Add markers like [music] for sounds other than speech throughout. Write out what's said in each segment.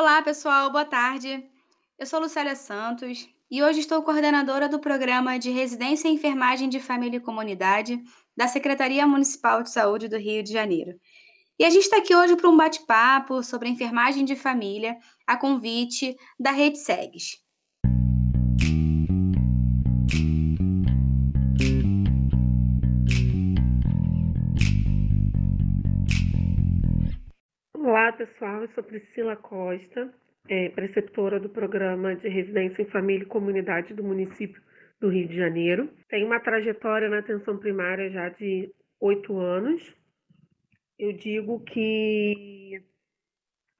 Olá, pessoal, boa tarde. Eu sou Lucélia Santos e hoje estou coordenadora do programa de Residência em Enfermagem de Família e Comunidade da Secretaria Municipal de Saúde do Rio de Janeiro. E a gente está aqui hoje para um bate-papo sobre enfermagem de família, a convite da Rede SEGS. Pessoal. Eu sou Priscila Costa, é, preceptora do programa de residência em família e comunidade do município do Rio de Janeiro. Tenho uma trajetória na atenção primária já de oito anos. Eu digo que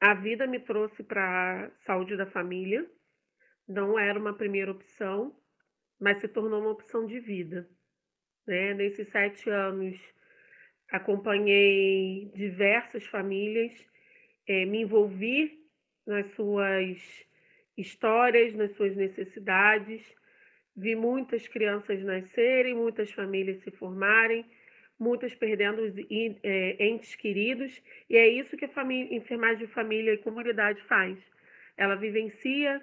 a vida me trouxe para a saúde da família. Não era uma primeira opção, mas se tornou uma opção de vida. Né? Nesses sete anos, acompanhei diversas famílias é, me envolvi nas suas histórias, nas suas necessidades. Vi muitas crianças nascerem, muitas famílias se formarem, muitas perdendo os é, entes queridos, e é isso que a família, enfermagem de família e comunidade faz. Ela vivencia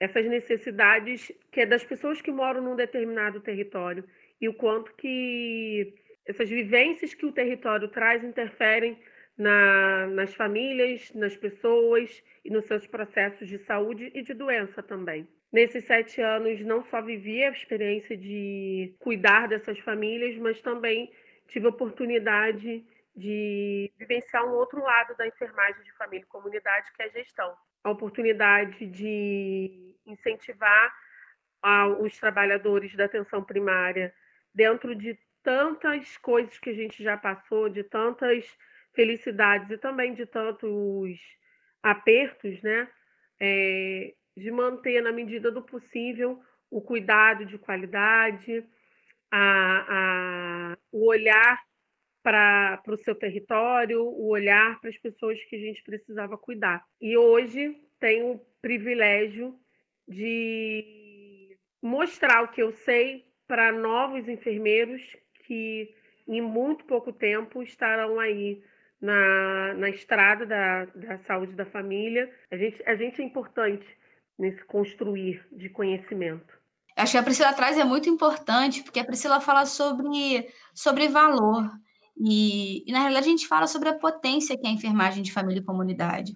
essas necessidades que é das pessoas que moram num determinado território e o quanto que essas vivências que o território traz interferem na, nas famílias, nas pessoas e nos seus processos de saúde e de doença também. Nesses sete anos, não só vivi a experiência de cuidar dessas famílias, mas também tive a oportunidade de vivenciar um outro lado da enfermagem de família e comunidade, que é a gestão. A oportunidade de incentivar os trabalhadores da atenção primária dentro de tantas coisas que a gente já passou, de tantas felicidades e também de tantos apertos, né? É, de manter, na medida do possível, o cuidado de qualidade, a, a, o olhar para o seu território, o olhar para as pessoas que a gente precisava cuidar. E hoje tenho o privilégio de mostrar o que eu sei para novos enfermeiros que em muito pouco tempo estarão aí na, na estrada da, da saúde da família. A gente, a gente é importante nesse construir de conhecimento. Acho que a Priscila traz é muito importante, porque a Priscila fala sobre, sobre valor. E, e, na realidade, a gente fala sobre a potência que é a enfermagem de família e comunidade.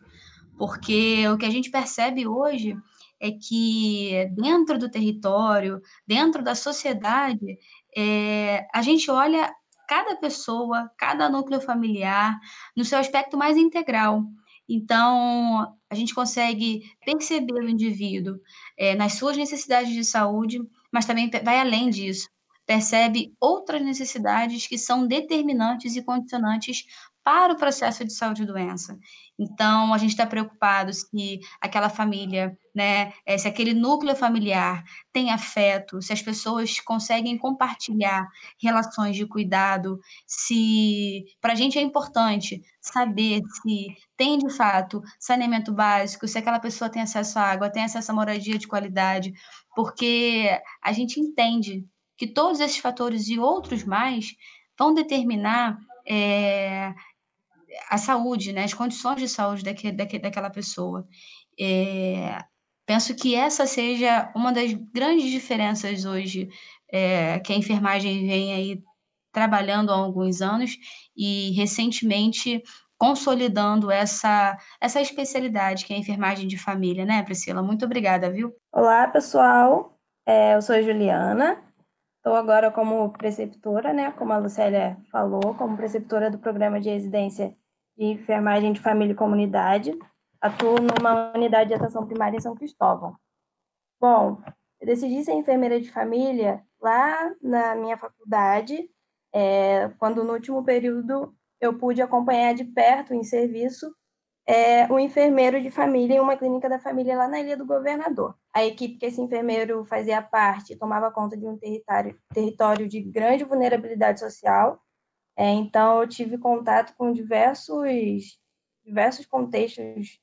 Porque o que a gente percebe hoje é que dentro do território, dentro da sociedade, é, a gente olha cada pessoa, cada núcleo familiar, no seu aspecto mais integral. Então, a gente consegue perceber o indivíduo é, nas suas necessidades de saúde, mas também vai além disso. Percebe outras necessidades que são determinantes e condicionantes para o processo de saúde e doença. Então, a gente está preocupado se aquela família, né, eh, se aquele núcleo familiar tem afeto, se as pessoas conseguem compartilhar relações de cuidado, se para a gente é importante saber se tem de fato saneamento básico, se aquela pessoa tem acesso à água, tem acesso à moradia de qualidade, porque a gente entende que todos esses fatores e outros mais vão determinar é, a saúde, né, as condições de saúde daquele, daquele, daquela pessoa. É, penso que essa seja uma das grandes diferenças hoje é, que a enfermagem vem aí trabalhando há alguns anos e recentemente consolidando essa, essa especialidade que é a enfermagem de família, né, Priscila? Muito obrigada, viu? Olá, pessoal. É, eu sou Juliana. Estou agora como preceptora, né, como a Lucélia falou, como preceptora do programa de residência de enfermagem de família e comunidade. Atuo numa unidade de atenção primária em São Cristóvão. Bom, eu decidi ser enfermeira de família lá na minha faculdade, é, quando no último período eu pude acompanhar de perto em serviço é, um enfermeiro de família em uma clínica da família lá na Ilha do Governador. A equipe que esse enfermeiro fazia parte tomava conta de um território, território de grande vulnerabilidade social é, então, eu tive contato com diversos, diversos contextos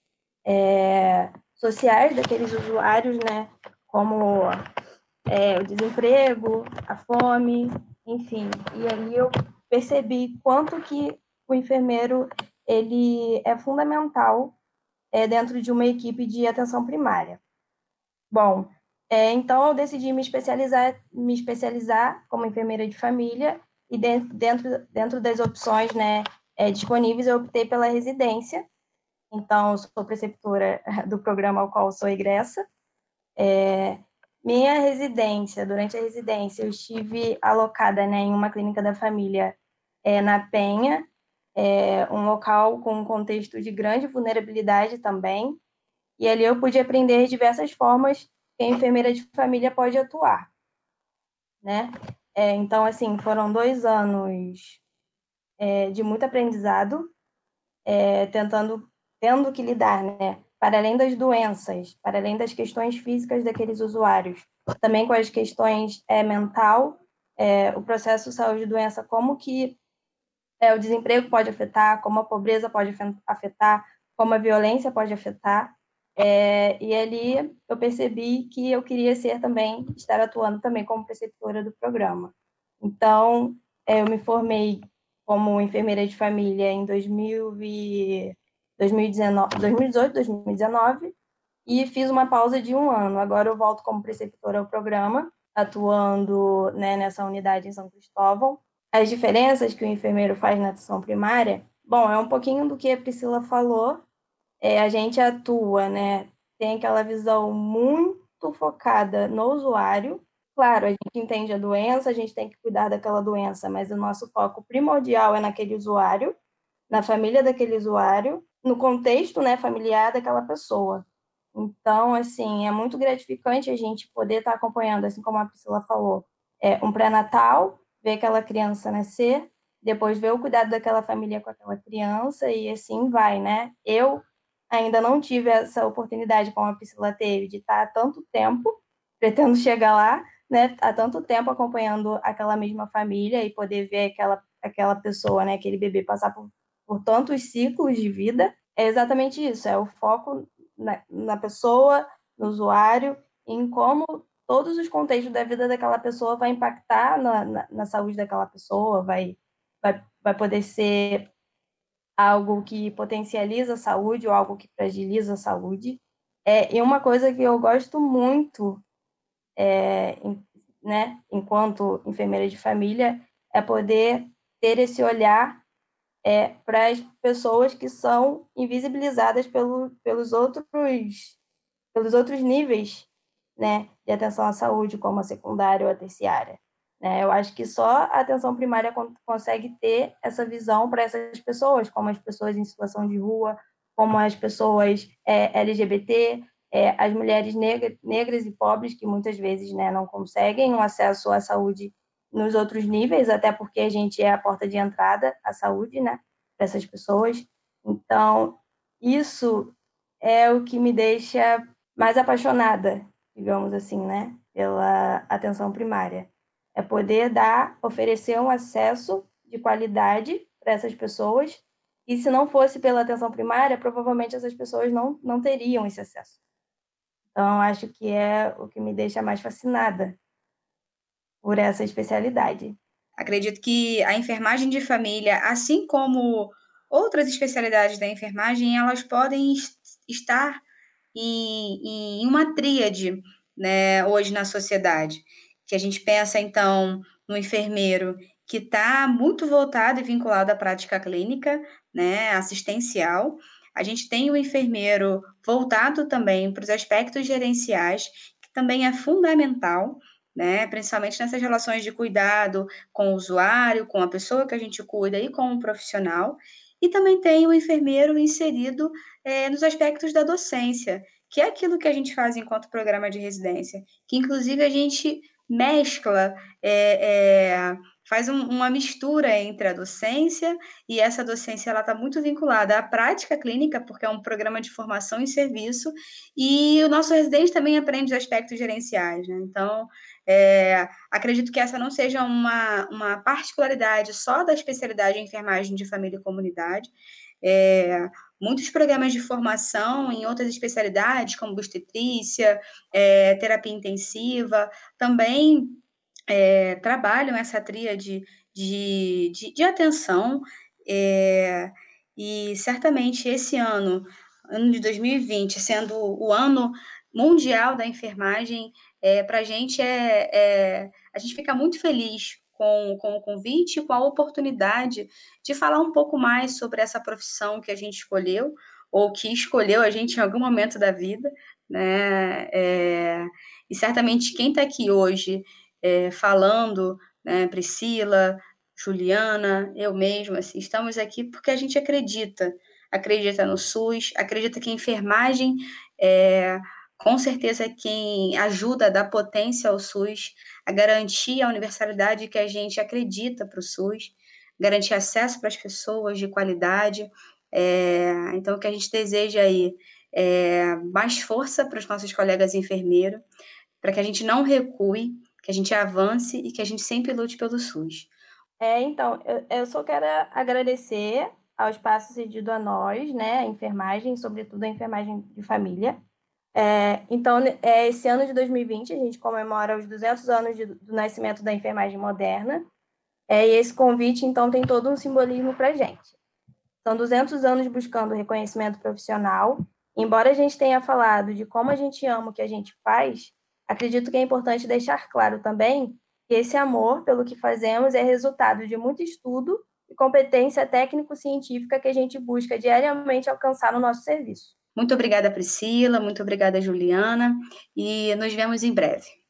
é, sociais daqueles usuários, né? Como é, o desemprego, a fome, enfim. E ali eu percebi quanto que o enfermeiro ele é fundamental é, dentro de uma equipe de atenção primária. Bom, é, então eu decidi me especializar, me especializar como enfermeira de família e dentro, dentro, das opções né, é, disponíveis eu optei pela residência. Então, sou preceptora [laughs] do programa ao qual sou egressa. É, minha residência, durante a residência, eu estive alocada né, em uma clínica da família é, na Penha, é, um local com um contexto de grande vulnerabilidade também. E ali eu pude aprender diversas formas que a enfermeira de família pode atuar, né? É, então, assim, foram dois anos é, de muito aprendizado, é, tentando, tendo que lidar, né? Para além das doenças, para além das questões físicas daqueles usuários, também com as questões é, mental, é, o processo saúde e doença, como que é, o desemprego pode afetar, como a pobreza pode afetar, como a violência pode afetar. É, e ali eu percebi que eu queria ser também, estar atuando também como preceptora do programa. Então, é, eu me formei como enfermeira de família em 2019, 2018, 2019, e fiz uma pausa de um ano. Agora eu volto como preceptora ao programa, atuando né, nessa unidade em São Cristóvão. As diferenças que o enfermeiro faz na atenção primária, bom, é um pouquinho do que a Priscila falou, é, a gente atua, né? Tem aquela visão muito focada no usuário. Claro, a gente entende a doença, a gente tem que cuidar daquela doença, mas o nosso foco primordial é naquele usuário, na família daquele usuário, no contexto, né, familiar daquela pessoa. Então, assim, é muito gratificante a gente poder estar acompanhando, assim como a Priscila falou, é, um pré-natal, ver aquela criança nascer, depois ver o cuidado daquela família com aquela criança e assim vai, né? Eu ainda não tive essa oportunidade, como a Priscila teve, de estar há tanto tempo, pretendo chegar lá, né, há tanto tempo acompanhando aquela mesma família e poder ver aquela, aquela pessoa, né, aquele bebê passar por, por tantos ciclos de vida, é exatamente isso, é o foco na, na pessoa, no usuário, em como todos os contextos da vida daquela pessoa vai impactar na, na, na saúde daquela pessoa, vai, vai, vai poder ser algo que potencializa a saúde ou algo que fragiliza a saúde. É, e uma coisa que eu gosto muito, é, né, enquanto enfermeira de família, é poder ter esse olhar é, para as pessoas que são invisibilizadas pelo, pelos outros pelos outros níveis né, de atenção à saúde, como a secundária ou a terciária. Né? Eu acho que só a atenção primária consegue ter essa visão para essas pessoas, como as pessoas em situação de rua, como as pessoas é, LGBT, é, as mulheres negra, negras e pobres, que muitas vezes né, não conseguem um acesso à saúde nos outros níveis, até porque a gente é a porta de entrada à saúde né, para essas pessoas. Então, isso é o que me deixa mais apaixonada, digamos assim, né, pela atenção primária é poder dar, oferecer um acesso de qualidade para essas pessoas. E se não fosse pela atenção primária, provavelmente essas pessoas não, não teriam esse acesso. Então, acho que é o que me deixa mais fascinada por essa especialidade. Acredito que a enfermagem de família, assim como outras especialidades da enfermagem, elas podem estar em, em uma tríade né, hoje na sociedade que a gente pensa, então, no enfermeiro que está muito voltado e vinculado à prática clínica, né, assistencial. A gente tem o enfermeiro voltado também para os aspectos gerenciais, que também é fundamental, né, principalmente nessas relações de cuidado com o usuário, com a pessoa que a gente cuida e com o profissional. E também tem o enfermeiro inserido é, nos aspectos da docência, que é aquilo que a gente faz enquanto programa de residência, que inclusive a gente mescla, é, é, faz um, uma mistura entre a docência e essa docência ela está muito vinculada à prática clínica, porque é um programa de formação em serviço, e o nosso residente também aprende os aspectos gerenciais. Né? Então, é, acredito que essa não seja uma, uma particularidade só da especialidade em enfermagem de família e comunidade. É, muitos programas de formação em outras especialidades, como obstetrícia, é, terapia intensiva, também é, trabalham essa tríade de, de, de atenção. É, e certamente esse ano ano de 2020 sendo o ano mundial da enfermagem, é, para a gente é, é, a gente fica muito feliz com, com o convite e com a oportunidade de falar um pouco mais sobre essa profissão que a gente escolheu, ou que escolheu a gente em algum momento da vida, né? É, e certamente quem está aqui hoje é, falando, né, Priscila, Juliana, eu mesma, assim, estamos aqui porque a gente acredita, acredita no SUS, acredita que a enfermagem é com certeza quem ajuda a dar potência ao SUS, a garantir a universalidade que a gente acredita para o SUS, garantir acesso para as pessoas de qualidade. É, então, o que a gente deseja aí é mais força para os nossos colegas enfermeiros, para que a gente não recue, que a gente avance e que a gente sempre lute pelo SUS. É, então, eu, só quero agradecer ao espaço cedido a nós, né, a enfermagem, sobretudo a enfermagem de família. É, então, é, esse ano de 2020, a gente comemora os 200 anos de, do nascimento da enfermagem moderna, é, e esse convite, então, tem todo um simbolismo para a gente. São 200 anos buscando reconhecimento profissional. Embora a gente tenha falado de como a gente ama o que a gente faz, acredito que é importante deixar claro também que esse amor pelo que fazemos é resultado de muito estudo e competência técnico-científica que a gente busca diariamente alcançar no nosso serviço. Muito obrigada, Priscila, muito obrigada, Juliana, e nos vemos em breve.